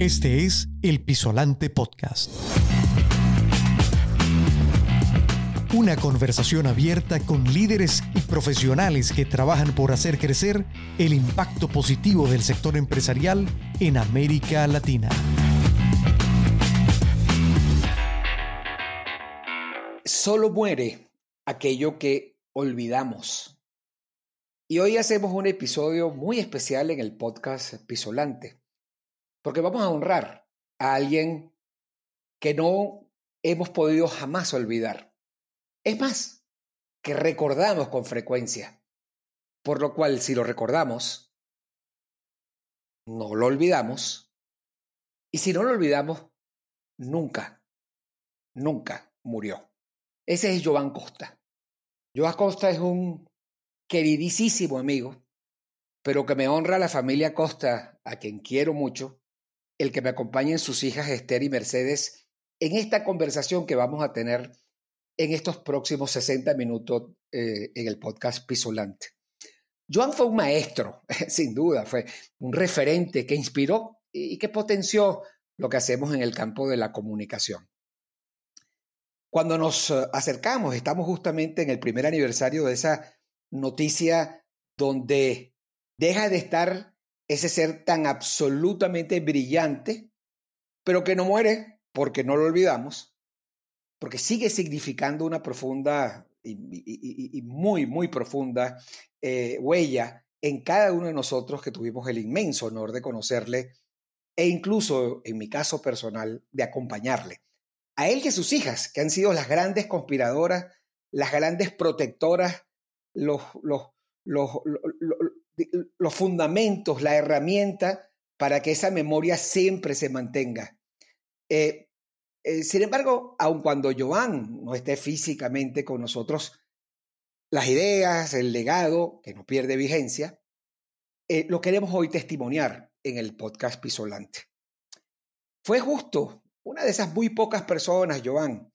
Este es El Pisolante Podcast. Una conversación abierta con líderes y profesionales que trabajan por hacer crecer el impacto positivo del sector empresarial en América Latina. Solo muere aquello que olvidamos. Y hoy hacemos un episodio muy especial en el podcast Pisolante porque vamos a honrar a alguien que no hemos podido jamás olvidar. Es más, que recordamos con frecuencia. Por lo cual, si lo recordamos, no lo olvidamos. Y si no lo olvidamos, nunca, nunca murió. Ese es Joan Costa. Joan Costa es un queridísimo amigo, pero que me honra la familia Costa, a quien quiero mucho, el que me acompañen sus hijas Esther y Mercedes en esta conversación que vamos a tener en estos próximos 60 minutos eh, en el podcast Pisolante. Joan fue un maestro, sin duda, fue un referente que inspiró y que potenció lo que hacemos en el campo de la comunicación. Cuando nos eh, acercamos, estamos justamente en el primer aniversario de esa noticia donde deja de estar ese ser tan absolutamente brillante, pero que no muere porque no lo olvidamos, porque sigue significando una profunda y, muy, muy profunda eh, huella en cada uno de nosotros que tuvimos el inmenso honor de conocerle e incluso, en mi caso personal, de acompañarle. A él y a sus hijas, que han sido las grandes conspiradoras, las grandes protectoras, los, los, los, los fundamentos, la herramienta para que esa memoria siempre se mantenga. Eh, eh, sin embargo, aun cuando Joan no esté físicamente con nosotros, las ideas, el legado, que no pierde vigencia, eh, lo queremos hoy testimoniar en el podcast Pisolante. Fue justo una de esas muy pocas personas, Joan,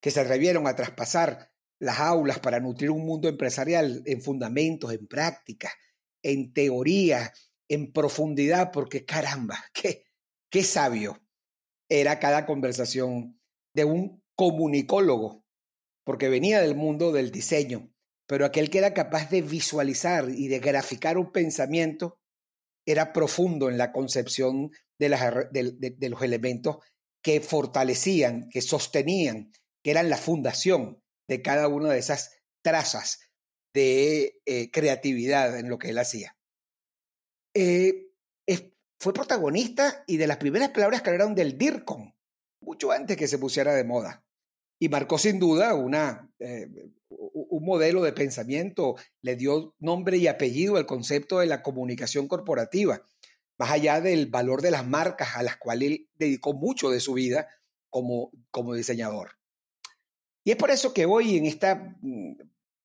que se atrevieron a traspasar las aulas para nutrir un mundo empresarial en fundamentos, en prácticas, en teoría, en profundidad, porque caramba, qué, qué sabio era cada conversación de un comunicólogo, porque venía del mundo del diseño, pero aquel que era capaz de visualizar y de graficar un pensamiento era profundo en la concepción de, de los elementos que fortalecían, que sostenían, que eran la fundación de cada una de esas trazas de eh, creatividad en lo que él hacía. Eh, fue protagonista y de las primeras palabras que hablaron del DIRCON, mucho antes que se pusiera de moda. Y marcó sin duda una, eh, un modelo de pensamiento, le dio nombre y apellido al concepto de la comunicación corporativa, más allá del valor de las marcas a las cuales él dedicó mucho de su vida como, como diseñador. Y es por eso que hoy en esta mm,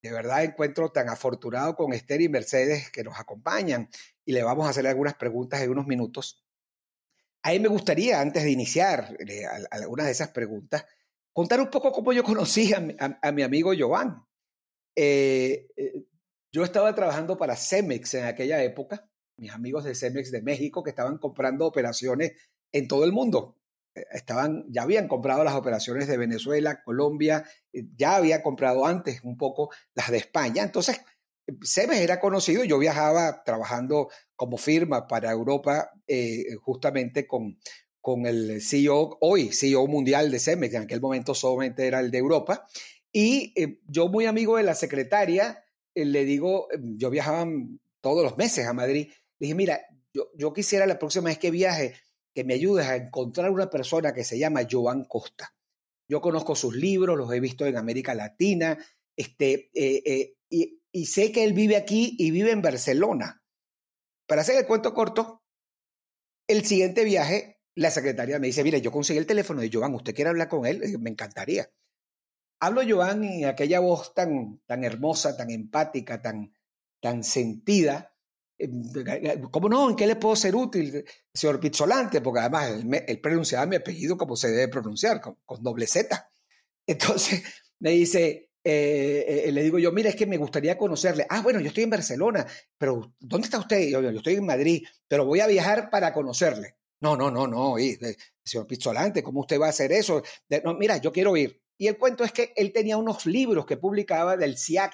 de verdad encuentro tan afortunado con Esther y Mercedes que nos acompañan y le vamos a hacer algunas preguntas en unos minutos. A mí me gustaría, antes de iniciar eh, algunas de esas preguntas, contar un poco cómo yo conocí a, mi amigo Joan. Eh, eh, yo estaba trabajando para Cemex en aquella época, mis amigos de Cemex de México que estaban comprando operaciones en todo el mundo estaban, ya habían comprado las operaciones de Venezuela, Colombia, eh, ya había comprado antes un poco las de España. Entonces, Semes era conocido, yo viajaba trabajando como firma para Europa eh, justamente con, con el CEO, hoy CEO mundial de Cemex, que en aquel momento solamente era el de Europa, y eh, yo muy amigo de la secretaria, le digo, yo viajaba todos los meses a Madrid, le dije, mira, yo, yo quisiera la próxima vez que viaje, que me ayudes a encontrar una persona que se llama Joan Costa. Yo conozco sus libros, los he visto en América Latina, este, eh, eh, y, sé que él vive aquí y vive en Barcelona. Para hacer el cuento corto, el siguiente viaje, la secretaria me dice, mire, yo conseguí el teléfono de Joan, ¿usted quiere hablar con él? Me encantaría. Hablo Joan y aquella voz tan, tan hermosa, tan empática, tan, tan sentida, ¿Cómo no? ¿En qué le puedo ser útil, señor Pizzolante? Porque además él, pronunciaba mi apellido como se debe pronunciar, con, doble Z. Entonces me dice, eh, eh, le digo yo, mira, es que me gustaría conocerle. Ah, bueno, yo estoy en Barcelona, pero ¿dónde está usted? Yo, yo, estoy en Madrid, pero voy a viajar para conocerle. No, no, no, no, y, señor Pizzolante, ¿cómo usted va a hacer eso? no, mira, yo quiero ir. Y el cuento es que él tenía unos libros que publicaba del CIAC,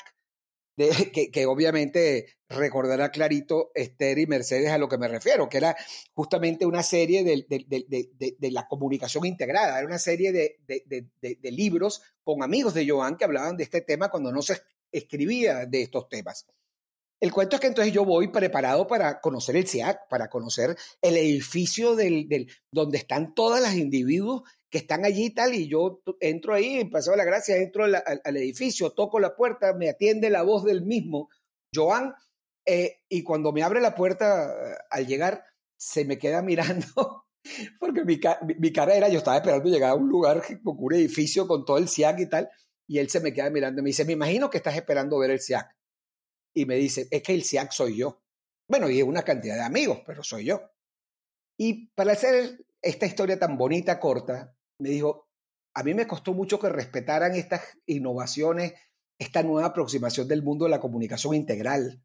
que, obviamente recordará clarito Esther y Mercedes a lo que me refiero, que era justamente una serie de, de la comunicación integrada, era una serie de, libros con amigos de Joan que hablaban de este tema cuando no se escribía de estos temas. El cuento es que entonces yo voy preparado para conocer el CIAC, para conocer el edificio del, del, donde están todos los individuos que están allí y tal, y yo entro ahí, de la Gracia, entro al, edificio, toco la puerta, me atiende la voz del mismo, Joan, eh, y cuando me abre la puerta eh, al llegar, se me queda mirando, porque mi, cara era, yo estaba esperando llegar a un lugar, un edificio con todo el SIAC y tal, y él se me queda mirando y me dice, me imagino que estás esperando ver el SIAC. Y me dice, es que el SIAC soy yo. Bueno, y es una cantidad de amigos, pero soy yo. Y para hacer esta historia tan bonita, corta, me dijo, a mí me costó mucho que respetaran estas innovaciones, esta nueva aproximación del mundo de la comunicación integral.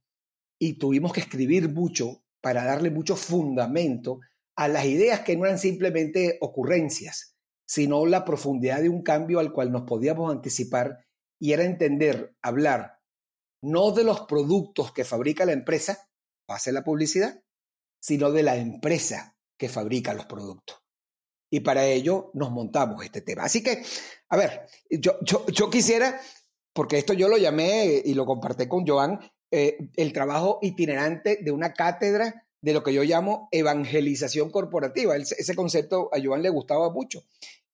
Y tuvimos que escribir mucho para darle mucho fundamento a las ideas que no eran simplemente ocurrencias, sino la profundidad de un cambio al cual nos podíamos anticipar y era entender, hablar, no de los productos que fabrica la empresa, hace la publicidad, sino de la empresa que fabrica los productos y para ello nos montamos este tema. Así que, a ver, yo, yo, quisiera, porque esto yo lo llamé y lo compartí con Joan, eh, el trabajo itinerante de una cátedra de lo que yo llamo evangelización corporativa. ese concepto a Joan le gustaba mucho.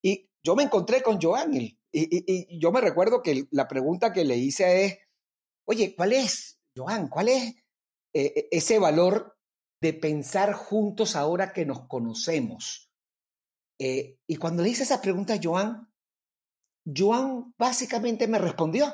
Y yo me encontré con Joan y, yo me recuerdo que la pregunta que le hice es, oye, ¿cuál es, Joan, cuál es eh, ese valor de pensar juntos ahora que nos conocemos? Eh, y cuando le hice esa pregunta a Joan, Joan básicamente me respondió.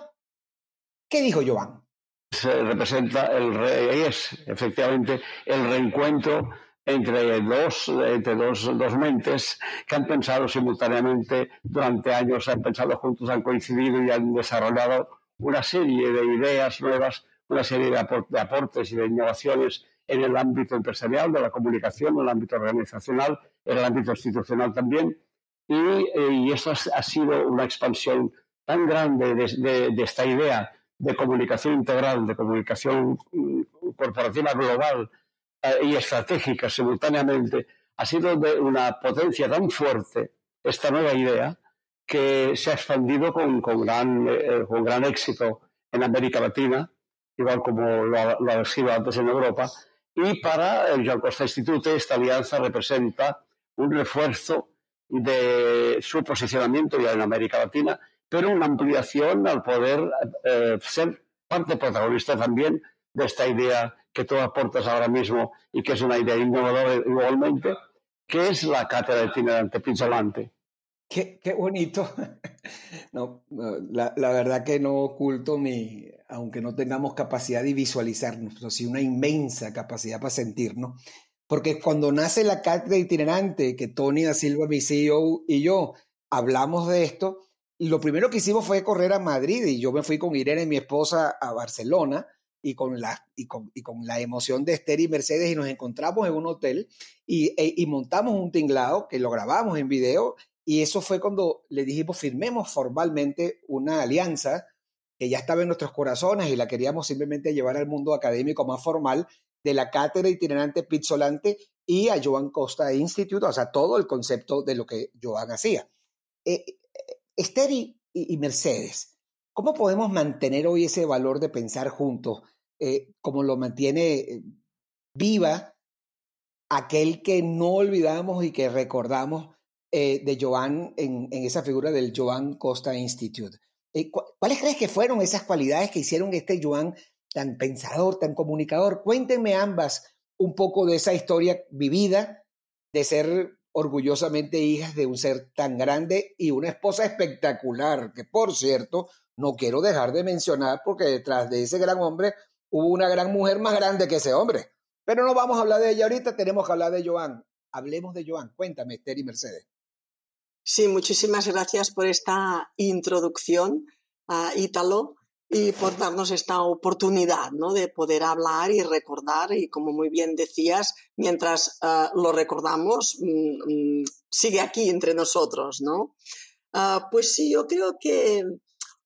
¿Qué dijo Joan? Se representa el es efectivamente el reencuentro entre dos, entre dos, dos mentes que han pensado simultáneamente durante años, han pensado juntos, han coincidido y han desarrollado una serie de ideas nuevas, una serie de aportes y de innovaciones en el ámbito empresarial, de la comunicación, en el ámbito organizacional, el ámbito institucional también. Y, eh, y eso ha, sido una expansión tan grande de, esta idea de comunicación integral, de comunicación mm, corporativa global eh, y estratégica simultáneamente, ha sido de una potencia tan fuerte esta nueva idea que se ha expandido con, con gran, eh, con gran éxito en América Latina, igual como lo lo ha sido antes en Europa, y para el Joan Costa Institute esta alianza representa un refuerzo de su posicionamiento ya en América Latina, pero una ampliación al poder eh, ser parte protagonista también de esta idea que tú aportas ahora mismo y que es una idea innovadora igualmente, que es la cátedra itinerante Pizzolante. Qué, qué bonito. No, la, la, verdad que no oculto mi, aunque no tengamos capacidad de visualizarnos, pero sí una inmensa capacidad para sentirnos. Porque cuando nace la cátedra itinerante, que Tony da Silva, mi CEO y yo hablamos de esto, lo primero que hicimos fue correr a Madrid y yo me fui con Irene, mi esposa, a Barcelona y con la, y con, y con la emoción de Esther y Mercedes y nos encontramos en un hotel y, e, y montamos un tinglado que lo grabamos en video y eso fue cuando le dijimos firmemos formalmente una alianza que ya estaba en nuestros corazones y la queríamos simplemente llevar al mundo académico más formal de la cátedra itinerante Pizzolante y a Joan Costa Institute, o sea, todo el concepto de lo que Joan hacía. Eh, eh Esther y, Mercedes, ¿cómo podemos mantener hoy ese valor de pensar juntos, eh, como lo mantiene eh, viva aquel que no olvidamos y que recordamos de Joan en, en, esa figura del Joan Costa Institute? ¿Cuáles crees que fueron esas cualidades que hicieron este Joan tan pensador, tan comunicador? Cuéntenme ambas un poco de esa historia vivida, de ser orgullosamente hijas de un ser tan grande y una esposa espectacular, que por cierto, no quiero dejar de mencionar porque detrás de ese gran hombre hubo una gran mujer más grande que ese hombre. Pero no vamos a hablar de ella ahorita, tenemos que hablar de Joan. Hablemos de Joan. Cuéntame, Esther y Mercedes. Sí, muchísimas gracias por esta introducción a Ítalo. Y por darnos esta oportunidad ¿no? de poder hablar y recordar y como muy bien decías, mientras uh, lo recordamos, mm, mm, sigue aquí entre nosotros, ¿no? Uh, pues sí, yo creo que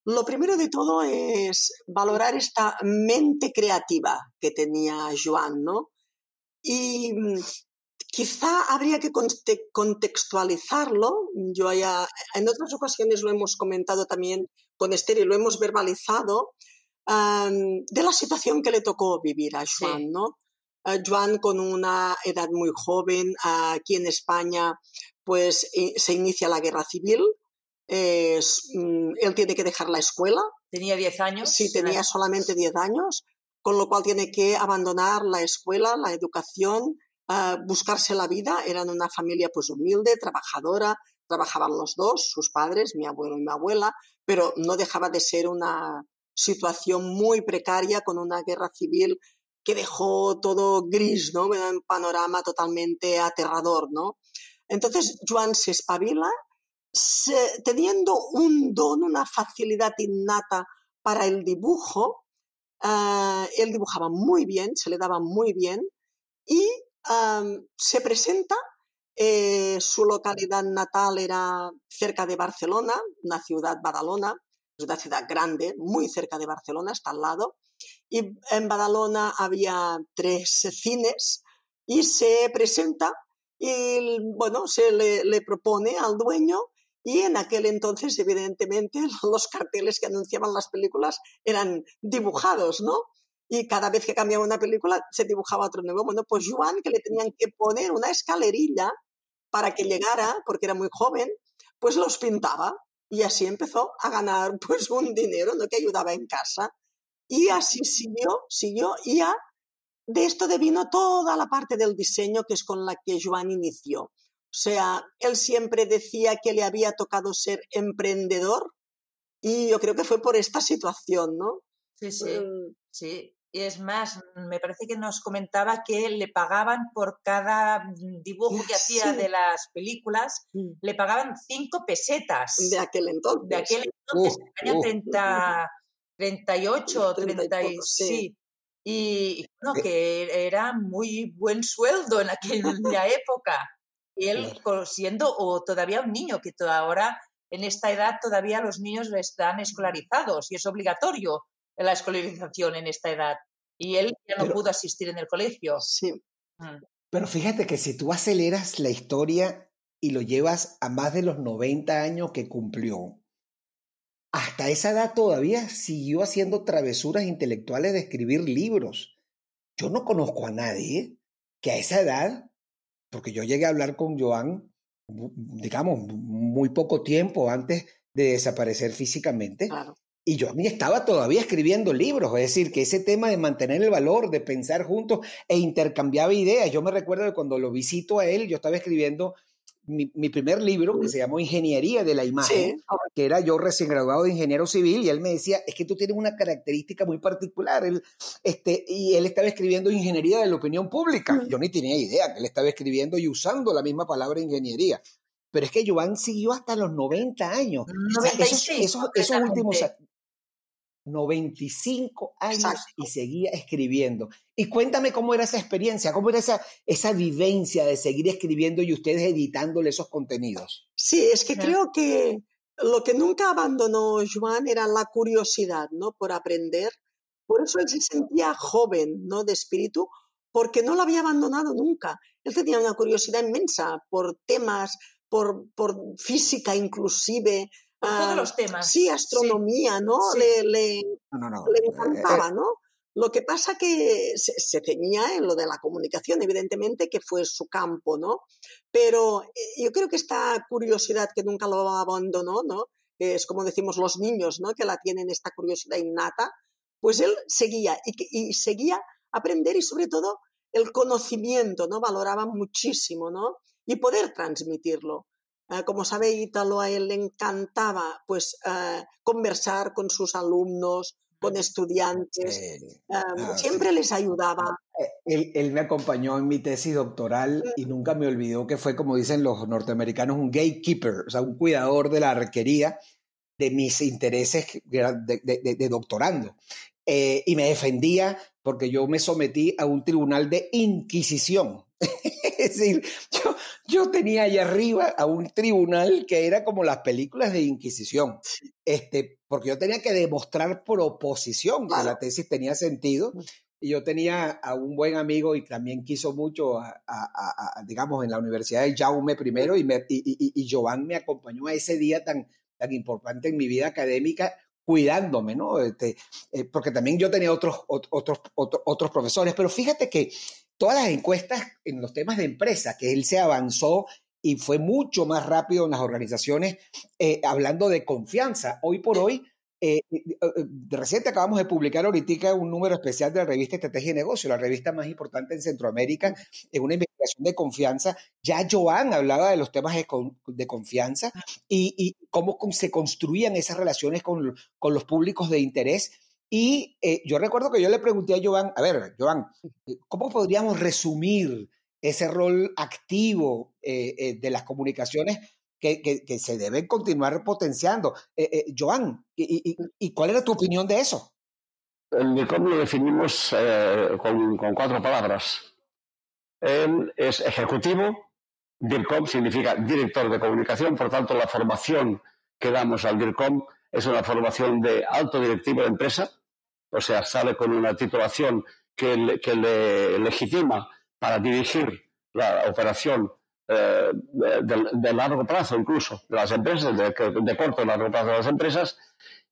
lo primero de todo es valorar esta mente creativa que tenía Joan, ¿no? Y mm, quizá habría que contextualizarlo. Yo ya en otras ocasiones lo hemos comentado también con Esther y lo hemos verbalizado, de la situación que le tocó vivir a Joan, ¿no? Joan con una edad muy joven, aquí en España, pues se inicia la guerra civil, mm, él tiene que dejar la escuela. ¿Tenía 10 años? Sí, tenía solamente 10 años, con lo cual tiene que abandonar la escuela, la educación, buscarse la vida. Eran una familia pues humilde, trabajadora, trabajaban los dos, sus padres, mi abuelo y mi abuela, pero no dejaba de ser una situación muy precaria con una guerra civil que dejó todo gris, ¿no? Un panorama totalmente aterrador, ¿no? Entonces Joan se espabila, teniendo un don, una facilidad innata para el dibujo, eh, él dibujaba muy bien, se le daba muy bien, y se presenta eh, su localidad natal era cerca de Barcelona, una ciudad Badalona, es una ciudad grande, muy cerca de Barcelona, está al lado. Y en Badalona había tres cines y se presenta y bueno, se le, le propone al dueño y en aquel entonces, evidentemente, los carteles que anunciaban las películas eran dibujados, ¿no? Y cada vez que cambiaba una película se dibujaba otro nuevo. Bueno, pues Juan, que le tenían que poner una escalerilla para que llegara, porque era muy joven, pues los pintaba y así empezó a ganar pues un dinero ¿no? que ayudaba en casa. Y así siguió, siguió y ya de esto devino toda la parte del diseño que es con la que Joan inició. O sea, él siempre decía que le había tocado ser emprendedor y yo creo que fue por esta situación, ¿no? Sí, sí, mm. sí. Y es más, me parece que nos comentaba que le pagaban por cada dibujo que hacía de las películas, le pagaban cinco pesetas. De aquel entonces. De aquel entonces, uh, uh, 30, 38, 30, y, sí. Y, no, que era muy buen sueldo en aquella época. Y él siendo o todavía un niño, que ahora en esta edad todavía los niños están escolarizados y es obligatorio la escolarización en esta edad. Y él ya no pudo asistir en el colegio. Sí. Mm. Pero fíjate que si tú aceleras la historia y lo llevas a más de los 90 años que cumplió, hasta esa edad todavía siguió haciendo travesuras intelectuales de escribir libros. Yo no conozco a nadie que a esa edad, porque yo llegué a hablar con Joan, digamos, muy poco tiempo antes de desaparecer físicamente, claro. Y yo a mí estaba todavía escribiendo libros, es decir, que ese tema de mantener el valor, de pensar juntos e intercambiar ideas. Yo me recuerdo que cuando lo visito a él, yo estaba escribiendo mi, primer libro que se llamó Ingeniería de la Imagen, que era yo recién graduado de ingeniero civil, y él me decía, es que tú tienes una característica muy particular, él, este, y él estaba escribiendo Ingeniería de la Opinión Pública. Yo ni tenía idea que él estaba escribiendo y usando la misma palabra ingeniería. Pero es que Joan siguió hasta los 90 años. 96, esos últimos 95 años y seguía escribiendo. Y cuéntame cómo era esa experiencia, cómo era esa, esa vivencia de seguir escribiendo y ustedes editándole esos contenidos. Sí, es que creo que lo que nunca abandonó Joan era la curiosidad, ¿no? Por aprender. Por eso él se sentía joven, ¿no? De espíritu, porque no lo había abandonado nunca. Él tenía una curiosidad inmensa por temas, por, por física inclusive, todos los temas. Sí, astronomía, ¿no? Le, le, encantaba, ¿no? Lo que pasa que se, se, ceñía en lo de la comunicación, evidentemente, que fue su campo, ¿no? Pero eh, yo creo que esta curiosidad que nunca lo abandonó, ¿no? es como decimos los niños, ¿no? Que la tienen esta curiosidad innata, pues él seguía y, y seguía aprender y sobre todo el conocimiento, ¿no? Valoraba muchísimo, ¿no? Y poder transmitirlo. Ah, como sabe Ítalo, a él le encantaba pues uh, conversar con sus alumnos, con estudiantes, ah, ah, siempre les ayudaba. Eh, él, él, me acompañó en mi tesis doctoral y nunca me olvidó que fue, como dicen los norteamericanos, un gatekeeper, o sea, un cuidador de la arquería. de mis intereses de, doctorando. Eh, y me defendía porque yo me sometí a un tribunal de inquisición. es decir, yo, yo, tenía allá arriba a un tribunal que era como las películas de Inquisición, este, porque yo tenía que demostrar proposición que la tesis tenía sentido. Y yo tenía a un buen amigo y también quiso mucho, a, digamos, en la Universidad de Jaume primero, y, me, y, y, Joan me acompañó a ese día tan, tan importante en mi vida académica, cuidándome, ¿no? Este, eh, porque también yo tenía otros, otros, otros, otros profesores, pero fíjate que todas las encuestas en los temas de empresa, que él se avanzó y fue mucho más rápido en las organizaciones, eh, hablando de confianza. Hoy por hoy, eh, eh, eh, reciente acabamos de publicar ahorita un número especial de la revista Estrategia y Negocio, la revista más importante en Centroamérica, en una investigación de confianza. Ya Joan hablaba de los temas de, confianza y, cómo se construían esas relaciones con, los públicos de interés. Y yo recuerdo que yo le pregunté a Joan, a ver, Joan, ¿cómo podríamos resumir ese rol activo de las comunicaciones que, se deben continuar potenciando. Eh, eh, Joan, y, cuál era tu opinión de eso? El DIRCOM lo definimos eh, con, cuatro palabras. Él es ejecutivo, DIRCOM significa director de comunicación, por tanto la formación que damos al DIRCOM es una formación de alto directivo de empresa, o sea, sale con una titulación que le legitima para dirigir la operación eh, de, largo plazo incluso, de las empresas, de, de corto y largo plazo de las empresas.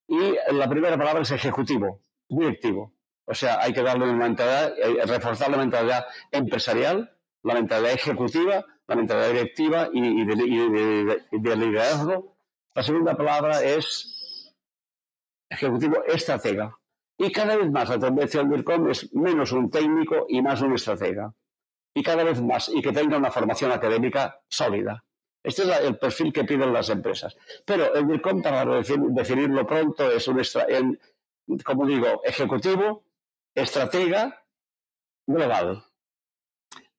Y la primera palabra es ejecutivo, directivo. O sea, hay que darle una mentalidad, eh, reforzar la mentalidad empresarial, la mentalidad ejecutiva, la mentalidad directiva y, de, liderazgo. La segunda palabra es ejecutivo estratega. Y cada vez más la tendencia del DIRCOM es menos un técnico y más un estratega y cada vez más y que tenga una formación académica sólida. Este es el perfil que piden las empresas. Pero el DIRCOM, para definirlo pronto, es un, como digo, ejecutivo, estratega, global,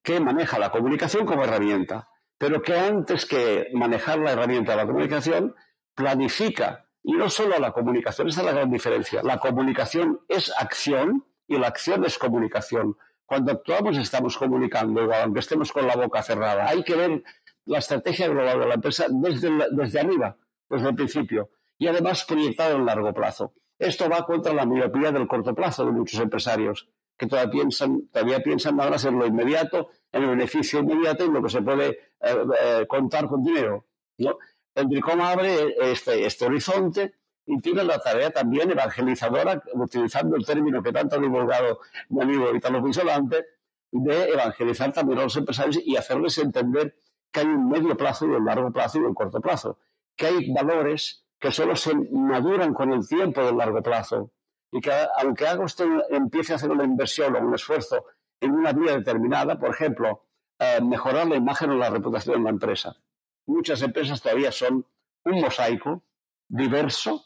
que maneja la comunicación como herramienta, pero que antes que manejar la herramienta de la comunicación, planifica. Y no solo la comunicación, esa es la gran diferencia. La comunicación es acción y la acción es comunicación. Cuando actuamos estamos comunicando, igual, aunque estemos con la boca cerrada. Hay que ver la estrategia global de la empresa desde, desde arriba, desde el principio, y además proyectado en largo plazo. Esto va contra la miopía del corto plazo de muchos empresarios, que todavía piensan, todavía piensan más en lo inmediato, en el beneficio inmediato y lo que se puede eh, eh, contar con dinero. ¿no? El DRICOM abre este, este horizonte y tiene la tarea también evangelizadora, utilizando el término que tanto ha divulgado mi amigo Italo Pisolante, de evangelizar también a los empresarios y hacerles entender que hay un medio plazo y un largo plazo y un corto plazo, que hay valores que solo se maduran con el tiempo del largo plazo y que aunque haga usted empiece a hacer una inversión o un esfuerzo en una vía determinada, por ejemplo, eh, mejorar la imagen o la reputación de la empresa. Muchas empresas todavía son un mosaico diverso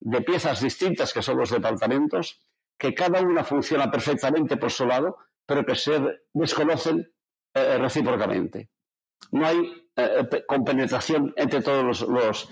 de piezas distintas que son los departamentos, que cada una funciona perfectamente por su lado, pero que se desconocen eh, recíprocamente. No hay eh, compenetración entre todos los,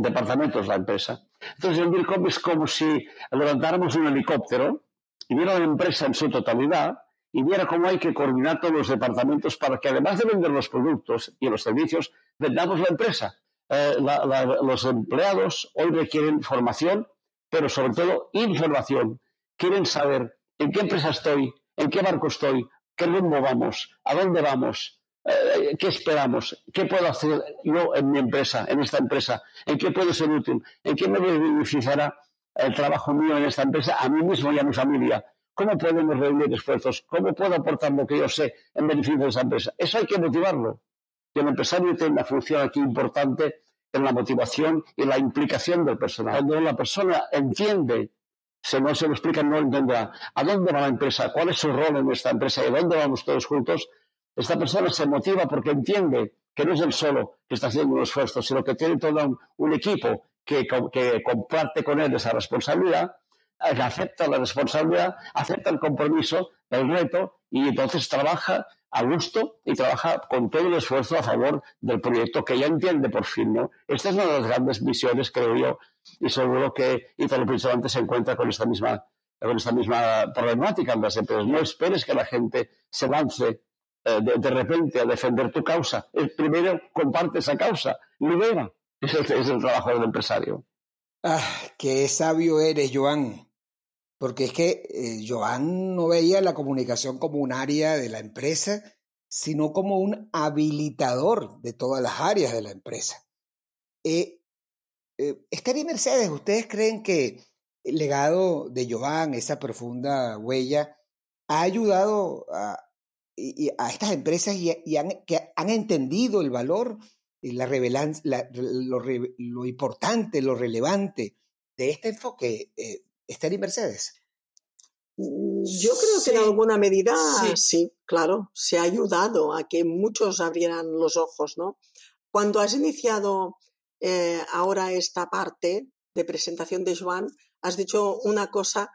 departamentos de la empresa. Entonces, el DIRCOM es como si levantáramos un helicóptero y viera la empresa en su totalidad y viera cómo hay que coordinar todos los departamentos para que, además de vender los productos y los servicios, vendamos la empresa. Eh, los empleados hoy requieren formación, pero sobre todo información. Quieren saber en qué empresa estoy, en qué barco estoy, qué rumbo vamos, a dónde vamos, eh, qué esperamos, qué puedo hacer yo en mi empresa, en esta empresa, en qué puedo ser útil, en qué me beneficiará el trabajo mío en esta empresa, a mí mismo y a mi familia. ¿Cómo podemos reunir esfuerzos? ¿Cómo puedo aportar lo que yo sé en beneficio de esa empresa? Eso hay que motivarlo el empresario tiene una función aquí importante en la motivación y la implicación del personal. Cuando la persona entiende, si no se lo explica, no entenderá. A dónde va la empresa, cuál es su rol en esta empresa y dónde vamos todos juntos, esta persona se motiva porque entiende que no es él solo que está haciendo un esfuerzo, sino que tiene todo un, equipo que comparte con él esa responsabilidad acepta la responsabilidad, acepta el compromiso, el reto y entonces trabaja a gusto y trabaja con todo el esfuerzo a favor del proyecto que ya entiende por fin. ¿no? Esta es una de las grandes misiones, creo yo, y seguro que Italo Pinsolante se encuentra con esta misma con esta misma problemática en las empresas. No esperes que la gente se lance eh, de, repente a defender tu causa. El primero comparte esa causa, libera. Ese es el trabajo del empresario. Ah, qué sabio eres, Joan. Porque es que eh, Joan no veía la comunicación como un área de la empresa, sino como un habilitador de todas las áreas de la empresa. Eh, eh, Esther y Mercedes, ¿ustedes creen que el legado de Joan, esa profunda huella, ha ayudado a, estas empresas y, que han entendido el valor la, la lo, lo, importante, lo relevante de este enfoque, eh, Esther y Mercedes? Mm, yo creo que en alguna medida sí. claro, se ha ayudado a que muchos abrieran los ojos, ¿no? Cuando has iniciado eh, ahora esta parte de presentación de Joan, has dicho una cosa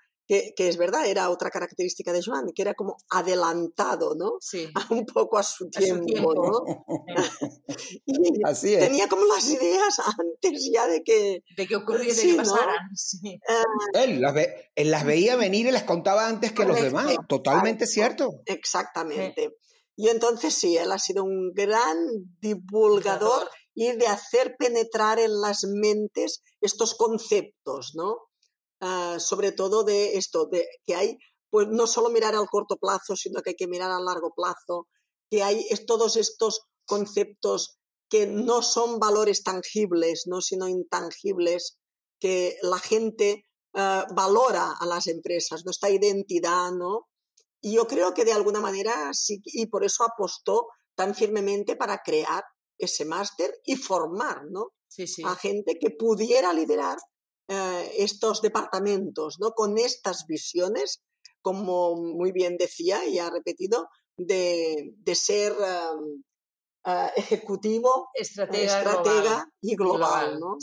que, es verdad, era otra característica de Joan, que era como adelantado, ¿no? Sí. un poco a su tiempo, ¿no? y Así tenía como las ideas antes ya de que... De que ocurriera, de que pasaran. Sí. Ah, él, las veía venir y las contaba antes que los demás, totalmente cierto. Exactamente. Y entonces sí, él ha sido un gran divulgador y de hacer penetrar en las mentes estos conceptos, ¿no? Ah, sobre todo de esto, de que hay, pues no solo mirar al corto plazo, sino que hay que mirar a largo plazo, que hay todos estos conceptos que no son valores tangibles, ¿no? sino intangibles, que la gente ah, valora a las empresas, nuestra identidad, ¿no? Y yo creo que de alguna manera sí, y por eso apostó tan firmemente para crear ese máster y formar, ¿no? A gente que pudiera liderar eh, estos departamentos, ¿no? Con estas visiones, como muy bien decía y ha repetido, de, ser em, eh, ejecutivo, estratega, y global, ¿no?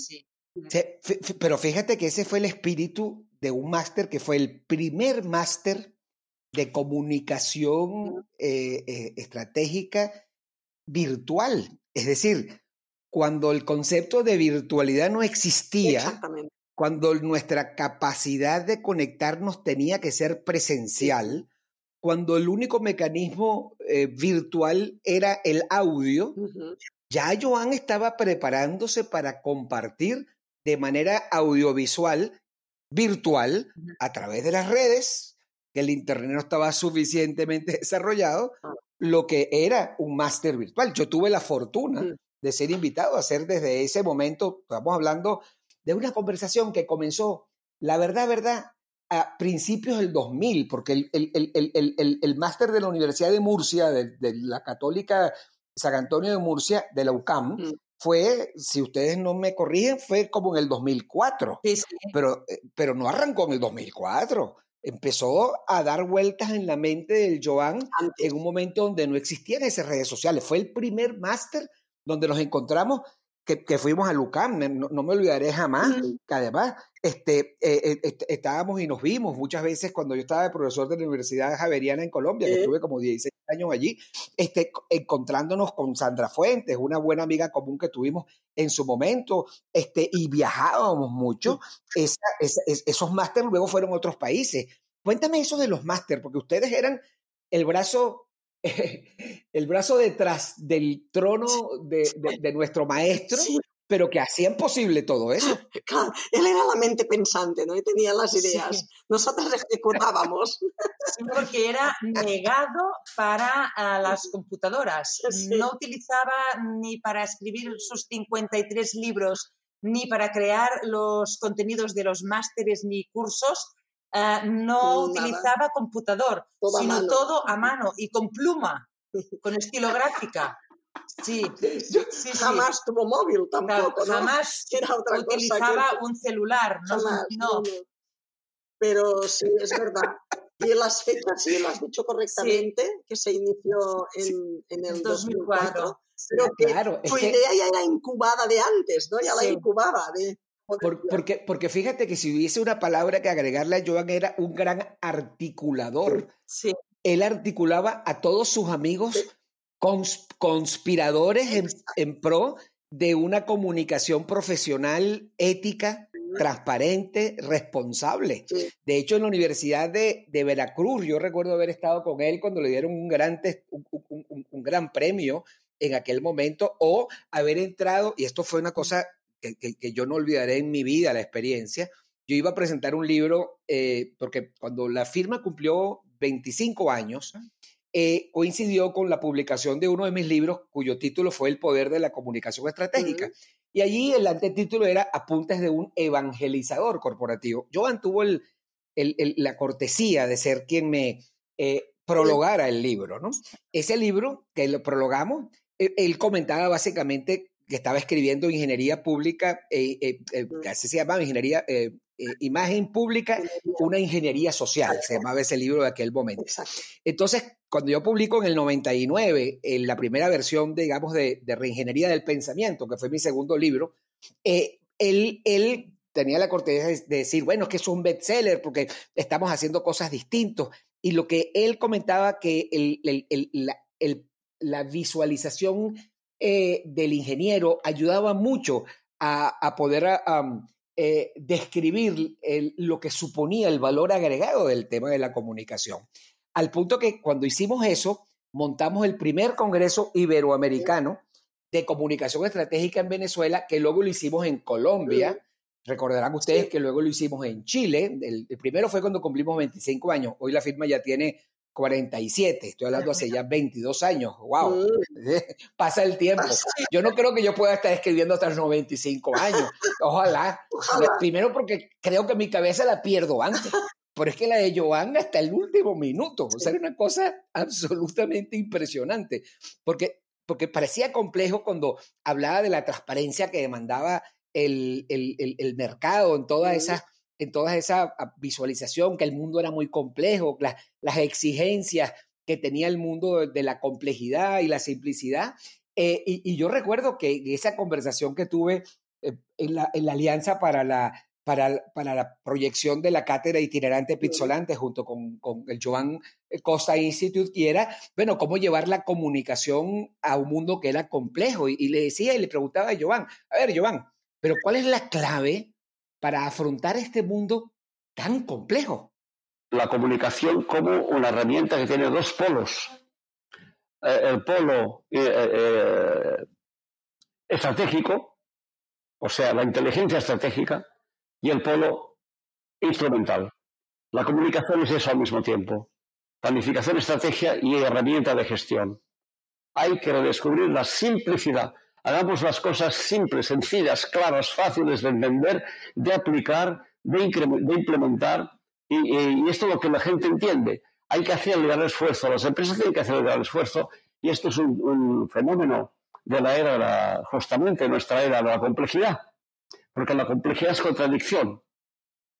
pero fíjate que ese fue el espíritu de un máster que fue el primer máster de comunicación eh, estratégica virtual. Es decir, cuando el concepto de virtualidad no existía, cuando nuestra capacidad de conectarnos tenía que ser presencial, cuando el único mecanismo eh, virtual era el audio, ya Joan estaba preparándose para compartir de manera audiovisual, virtual, a través de las redes, que el Internet no estaba suficientemente desarrollado, ah. lo que era un máster virtual. Yo tuve la fortuna de ser invitado a hacer desde ese momento, estamos hablando de una conversación que comenzó, la verdad, verdad, a principios del 2000, porque el, el, el, máster de la Universidad de Murcia, de, la Católica San Antonio de Murcia, de la UCAM, mm. fue, si ustedes no me corrigen, fue como en el 2004. Pero, eh, pero no arrancó en el 2004. Empezó a dar vueltas en la mente del Joan en un momento donde no existían esas redes sociales. Fue el primer máster donde nos encontramos que, fuimos a Lucam, no, me olvidaré jamás, que además este, eh, eh, estábamos y nos vimos muchas veces cuando yo estaba de profesor de la Universidad Javeriana en Colombia, que estuve como 16 años allí, este, encontrándonos con Sandra Fuentes, una buena amiga común que tuvimos en su momento, este, y viajábamos mucho. esos máster luego fueron a otros países. Cuéntame eso de los máster, porque ustedes eran el brazo el brazo detrás del trono de, nuestro maestro, pero que hacían posible todo eso. Claro, él era la mente pensante, ¿no? Y tenía las ideas. Nosotros ejecutábamos. porque era negado para las computadoras. No utilizaba ni para escribir sus 53 libros, ni para crear los contenidos de los másteres ni cursos, Ah, no utilizaba computador, sino todo a mano y con pluma, con estilográfica. Sí, sí, jamás tuvo móvil tampoco. Jamás utilizaba un celular, no, Pero sí, es verdad. Y las fechas sí, lo has dicho correctamente, que se inició en, en el 2004. Pero que su idea ya era incubada de antes, ¿no? Ya la incubaba de porque, porque fíjate que si hubiese una palabra que agregarle a Joan era un gran articulador. Sí. Él articulaba a todos sus amigos conspiradores en, en pro de una comunicación profesional ética, transparente, responsable. De hecho, en la Universidad de, Veracruz, yo recuerdo haber estado con él cuando le dieron un gran, un, gran premio en aquel momento, o haber entrado, y esto fue una cosa que, yo no olvidaré en mi vida, la experiencia, yo iba a presentar un libro, eh, porque cuando la firma cumplió 25 años, eh, coincidió con la publicación de uno de mis libros, cuyo título fue El poder de la comunicación estratégica. Y allí el antetítulo era Apuntes de un evangelizador corporativo. Joan tuvo el, la cortesía de ser quien me eh, prologara el libro, ¿no? Ese libro que lo prologamos, e, él comentaba básicamente que estaba escribiendo ingeniería pública, eh, eh, eh se llamaba ingeniería, eh, imagen pública, una ingeniería social, se llamaba ese libro de aquel momento. Entonces, cuando yo publico en el 99 en la primera versión, digamos, de, de Reingeniería del Pensamiento, que fue mi segundo libro, él, él tenía la cortesía de decir, bueno, es que es un bestseller porque estamos haciendo cosas distintas. Y lo que él comentaba que el, el, la, la, visualización eh, del ingeniero ayudaba mucho a, poder eh, describir lo que suponía el valor agregado del tema de la comunicación. Al punto que cuando hicimos eso, montamos el primer Congreso Iberoamericano de Comunicación Estratégica en Venezuela, que luego lo hicimos en Colombia. Recordarán ustedes que luego lo hicimos en Chile. el, primero fue cuando cumplimos 25 años. Hoy la firma ya tiene 47, estoy hablando hace ya 22 años, wow, pasa el tiempo. Yo no creo que yo pueda estar escribiendo hasta los 95 años, ojalá. Primero porque creo que mi cabeza la pierdo antes, pero es que la de Joan hasta el último minuto, o sea, era una cosa absolutamente impresionante, porque, porque parecía complejo cuando hablaba de la transparencia que demandaba el, el, el, mercado en todas esas en toda esa ah, visualización, que el mundo era muy complejo, las exigencias que tenía el mundo de, la complejidad y la simplicidad. Eh, y, yo recuerdo que esa conversación que tuve eh, en, la, Alianza para la, para, para, la proyección de la cátedra itinerante Pizzolante junto con, con, el Joan Costa Institute, y era, bueno, cómo llevar la comunicación a un mundo que era complejo. Y, y le decía y le preguntaba a Joan, a ver, Joan, pero ¿cuál es la clave para afrontar este mundo tan complejo. La comunicación como una herramienta que tiene dos polos. Eh, el polo eh, eh, estratégico, o sea, la inteligencia estratégica, y el polo instrumental. La comunicación es eso al mismo tiempo. Planificación, estrategia y herramienta de gestión. Hay que redescubrir la simplicidad Hagamos las cosas simples, sencillas, claras, fáciles de entender, de aplicar, de, implementar. Y, esto es lo que la gente entiende. Hay que hacer el gran esfuerzo, las empresas tienen que hacer el gran esfuerzo y esto es un, fenómeno de la era, justamente nuestra era de la complejidad, porque la complejidad es contradicción.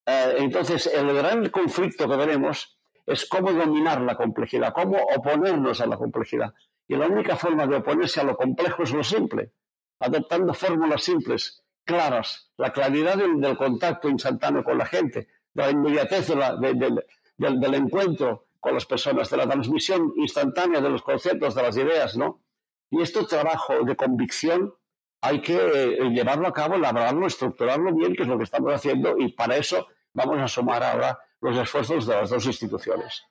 Eh, entonces, el gran conflicto que tenemos es cómo dominar la complejidad, cómo oponernos a la complejidad. Y la única forma de oponerse a lo complejo es lo simple, adoptando fórmulas simples, claras, la claridad del, contacto instantáneo con la gente, de la inmediatez del, encuentro con las personas, de la transmisión instantánea de los conceptos, de las ideas, ¿no? Y este trabajo de convicción hay que eh, llevarlo a cabo, elaborarlo, estructurarlo bien, que es lo que estamos haciendo, y para eso vamos a sumar ahora los esfuerzos de las dos instituciones.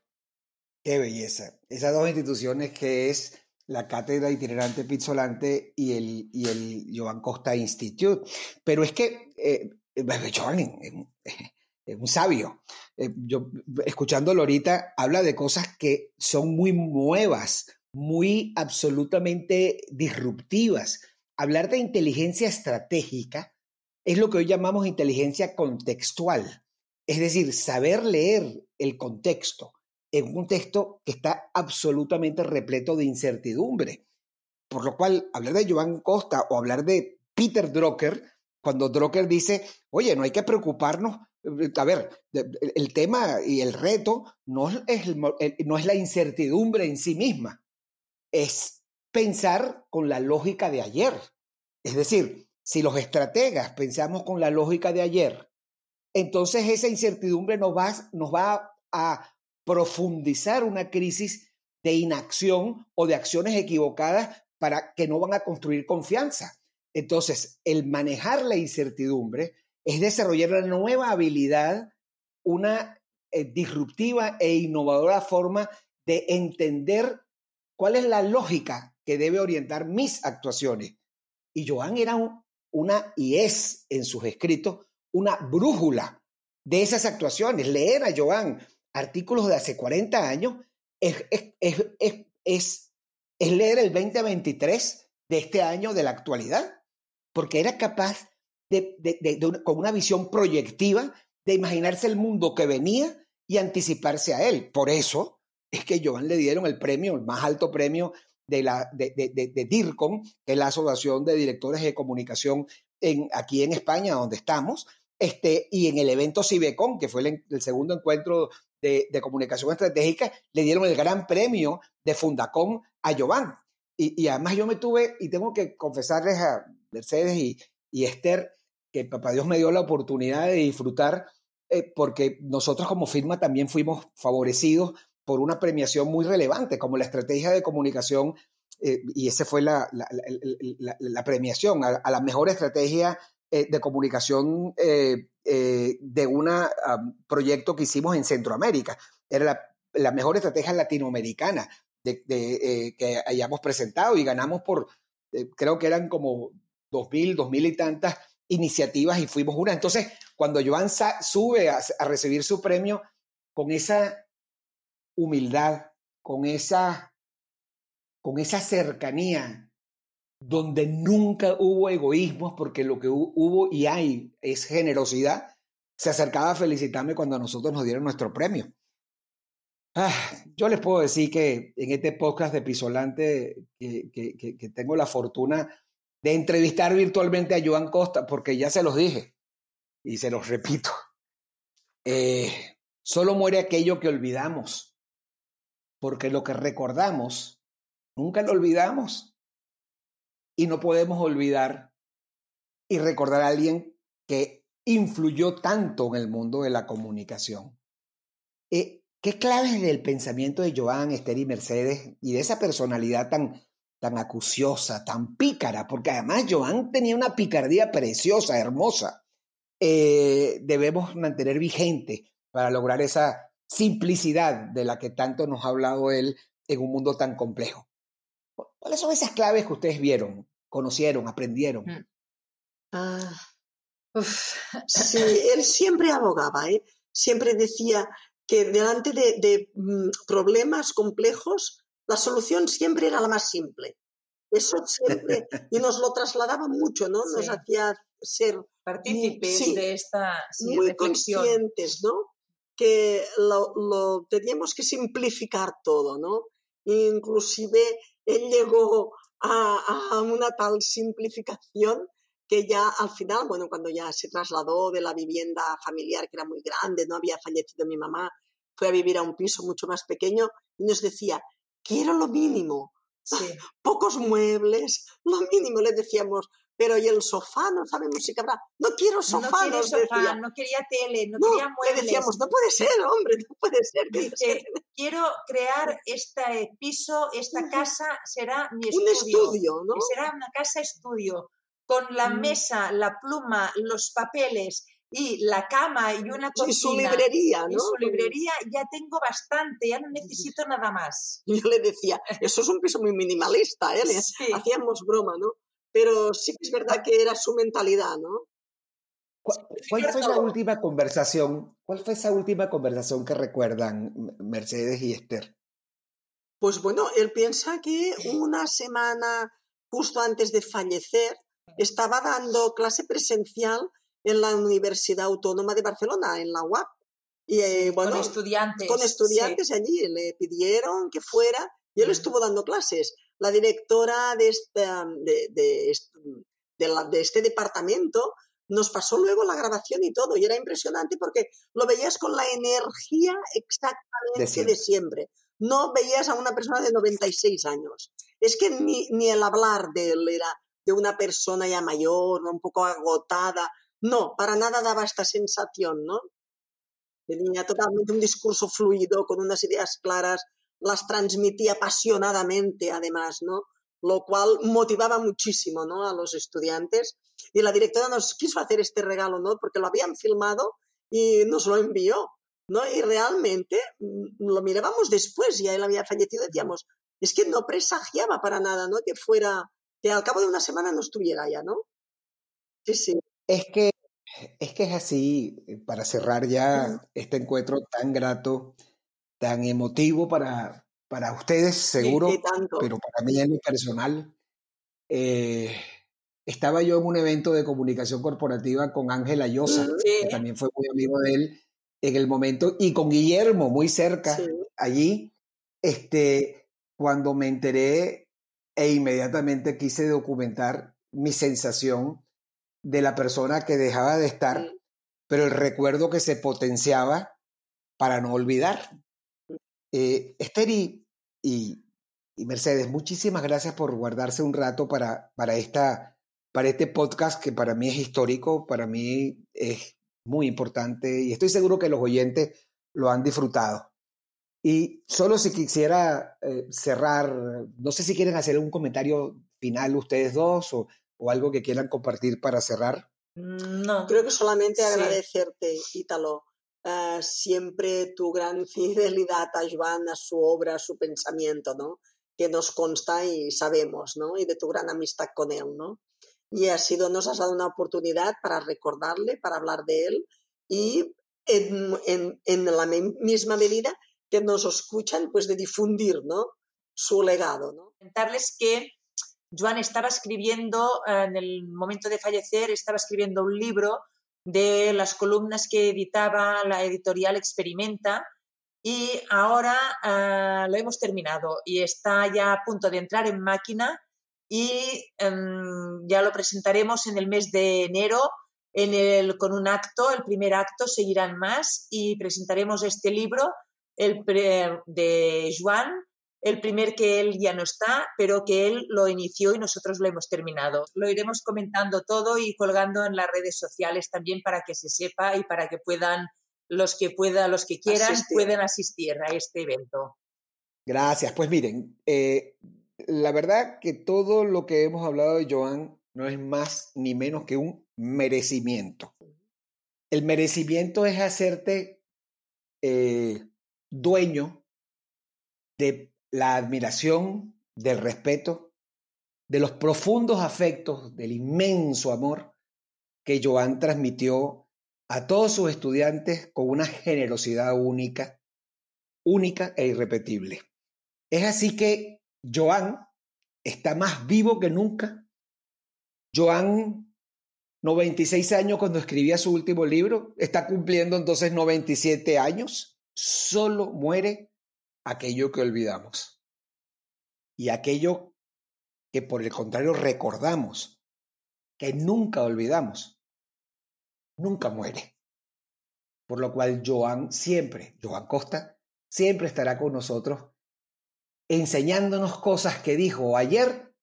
Qué belleza. Esas dos instituciones que es la cátedra itinerante Pizzolante y el, y el Joan Costa Institute. Pero es que eh, Joan es, un sabio. Eh, yo, escuchándolo ahorita, habla de cosas que son muy nuevas, muy absolutamente disruptivas. Hablar de inteligencia estratégica es lo que hoy llamamos inteligencia contextual. Es decir, saber leer el contexto, en un texto que está absolutamente repleto de incertidumbre. Por lo cual, hablar de Joan Costa o hablar de Peter Drucker, cuando Drucker dice, oye, no hay que preocuparnos, a ver, el tema y el reto no es, no es la incertidumbre en sí misma, es pensar con la lógica de ayer. Es decir, si los estrategas pensamos con la lógica de ayer, entonces esa incertidumbre nos va, nos va a profundizar una crisis de inacción o de acciones equivocadas para que no van a construir confianza. Entonces, el manejar la incertidumbre es desarrollar una nueva habilidad, una eh, disruptiva e innovadora forma de entender cuál es la lógica que debe orientar mis actuaciones. Y Joan era una, y es en sus escritos, una brújula de esas actuaciones. Leer a Joan artículos de hace 40 años es, es, leer el 2023 de este año de la actualidad, porque era capaz de, con una visión proyectiva de imaginarse el mundo que venía y anticiparse a él. Por eso es que Joan le dieron el premio, el más alto premio de, la, de, de, DIRCOM, que es la Asociación de Directores de Comunicación en, aquí en España, donde estamos, este, y en el evento Cibecon, que fue el, segundo encuentro de, comunicación estratégica, le dieron el gran premio de Fundacom a Jovan. Y, y, además yo me tuve, y tengo que confesarles a Mercedes y, y Esther, que papá Dios me dio la oportunidad de disfrutar, eh, porque nosotros como firma también fuimos favorecidos por una premiación muy relevante, como la estrategia de comunicación, eh, y esa fue la, la, premiación a, la mejor estrategia eh, de comunicación eh, de un proyecto que hicimos en Centroamérica. Era la, mejor estrategia latinoamericana de, que hayamos presentado y ganamos por, creo que eran como dos mil, dos mil y tantas iniciativas y fuimos una. Entonces, cuando Joan sube a recibir su premio con esa humildad, con esa, con esa cercanía, donde nunca hubo egoísmos, porque lo que hubo y hay es generosidad, se acercaba a felicitarme cuando a nosotros nos dieron nuestro premio. Ah, yo les puedo decir que en este podcast de Pisolante, que, tengo la fortuna de entrevistar virtualmente a Joan Costa, porque ya se los dije y se los repito. Eh, solo muere aquello que olvidamos porque lo que recordamos, nunca lo olvidamos. Y no podemos olvidar y recordar a alguien que influyó tanto en el mundo de la comunicación. Eh, ¿Qué claves del pensamiento de Joan, Esther y Mercedes y de esa personalidad tan, tan acuciosa, tan pícara? Porque además Joan tenía una picardía preciosa, hermosa. Eh, debemos mantener vigente para lograr esa simplicidad de la que tanto nos ha hablado él en un mundo tan complejo. ¿Cuáles son esas claves que ustedes vieron, conocieron, aprendieron? Mm. Ah, sí, él siempre abogaba, ¿eh? siempre decía que delante de, mm, problemas complejos, la solución siempre era la más simple. Eso siempre, y nos lo trasladaba mucho, ¿no? Nos hacía ser partícipes de esta muy conscientes, ¿no? que lo, teníamos que simplificar todo, ¿no? Inclusive él llegó a, una tal simplificación que ya al final, bueno, cuando ya se trasladó de la vivienda familiar, que era muy grande, no había fallecido mi mamá, fue a vivir a un piso mucho más pequeño y nos decía, quiero lo mínimo, pocos muebles, lo mínimo, le decíamos, pero ¿y el sofá? No sabemos si cabrá. No quiero sofá, no, sofá, no quería tele, no, quería muebles. Le decíamos, no puede ser, hombre, no puede ser. quiero crear este piso, esta casa será mi estudio. Un estudio, ¿no? Será una casa estudio, con la mm. mesa, la pluma, los papeles y la cama y una cocina. Y su librería, ¿no? Y su librería ya tengo bastante, ya no necesito nada más. Yo le decía, eso es un piso muy minimalista, ¿eh? Hacíamos broma, ¿no? Pero sí que es verdad que era su mentalidad, ¿no? ¿Cuál, fue la última conversación? ¿Cuál fue esa última conversación que recuerdan Mercedes y Esther? Pues bueno, él piensa que una semana justo antes de fallecer estaba dando clase presencial en la Universidad Autónoma de Barcelona, en la UAP. Y, eh, bueno, con estudiantes. Con estudiantes allí. Le pidieron que fuera y él estuvo dando clases la directora de, de, este departamento nos pasó luego la grabación y todo, y era impresionante porque lo veías con la energía exactamente de siempre. No veías a una persona de 96 años. Es que ni, ni el hablar de él era de una persona ya mayor, un poco agotada. No, para nada daba esta sensación, ¿no? Tenía totalmente un discurso fluido, con unas ideas claras, las transmitía apasionadamente, además, ¿no? Lo cual motivaba muchísimo, ¿no? A los estudiantes. Y la directora nos quiso hacer este regalo, ¿no? Porque lo habían filmado y nos lo envió, ¿no? Y realmente mm, lo mirábamos después, ya él había fallecido, decíamos, es que no presagiaba para nada, ¿no? Que fuera, que al cabo de una semana no estuviera ya, ¿no? Sí, sí. Es que es que es así, para cerrar ya este encuentro tan grato, tan emotivo para, para ustedes, seguro, pero para mí en lo personal. Eh, estaba yo en un evento de comunicación corporativa con Ángel Ayosa, que también fue muy amigo de él en el momento, y con Guillermo, muy cerca, allí. Este, cuando me enteré e inmediatamente quise documentar mi sensación de la persona que dejaba de estar, pero el recuerdo que se potenciaba para no olvidar. Eh, Esther y, y, Mercedes, muchísimas gracias por guardarse un rato para, para, esta, para este podcast que para mí es histórico, para mí es muy importante y estoy seguro que los oyentes lo han disfrutado. Y solo si quisiera eh, cerrar, no sé si quieren hacer un comentario final ustedes dos o, o algo que quieran compartir para cerrar? Mm, no. Creo que solamente agradecerte, Ítalo, uh, siempre tu gran fidelidad a Joan, a su obra, a su pensamiento, ¿no? Que nos consta y sabemos, ¿no? Y de tu gran amistad con él, ¿no? Y ha sido, nos has dado una oportunidad para recordarle, para hablar de él y en, la misma medida que nos escuchan, pues de difundir, ¿no? Su legado, ¿no? Comentarles que Joan estaba escribiendo, eh, en el momento de fallecer, estaba escribiendo un libro de las columnas que editaba la editorial Experimenta y ahora eh, lo hemos terminado y está ya a punto de entrar en máquina y em, ya lo presentaremos en el mes de enero en el, con un acto, el primer acto, seguirán más y presentaremos este libro el, de Joan el primer que él ya no está, pero que él lo inició y nosotros lo hemos terminado. Lo iremos comentando todo y colgando en las redes sociales también para que se sepa y para que puedan los que puedan, los que quieran, puedan asistir a este evento. Gracias. Pues miren, eh, la verdad que todo lo que hemos hablado de Joan no es más ni menos que un merecimiento. El merecimiento es hacerte eh, dueño de la admiración, del respeto, de los profundos afectos, del inmenso amor que Joan transmitió a todos sus estudiantes con una generosidad única, única e irrepetible. Es así que Joan está más vivo que nunca. Joan, 96 años cuando escribía su último libro, está cumpliendo entonces 97 años, solo muere aquello que olvidamos. Y aquello que por el contrario recordamos, que nunca olvidamos, nunca muere. Por lo cual Joan siempre, Joan Costa, siempre estará con nosotros enseñándonos cosas que dijo ayer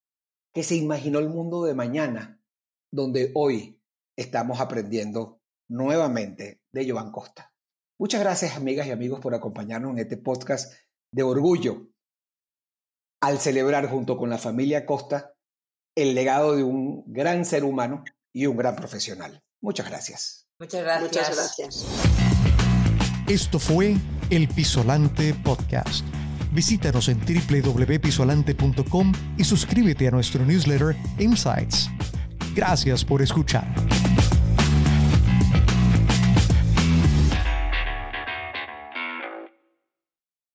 que se imaginó el mundo de mañana, donde hoy estamos aprendiendo nuevamente de Joan Costa. Muchas gracias amigas y amigos por acompañarnos en este podcast de orgullo al celebrar junto con la familia Costa el legado de un gran ser humano y un gran profesional. Muchas gracias. Muchas gracias. Muchas gracias. Esto fue El Pisolante Podcast. Visítanos en www.pisolante.com y suscríbete a nuestro newsletter Insights. Gracias por escuchar.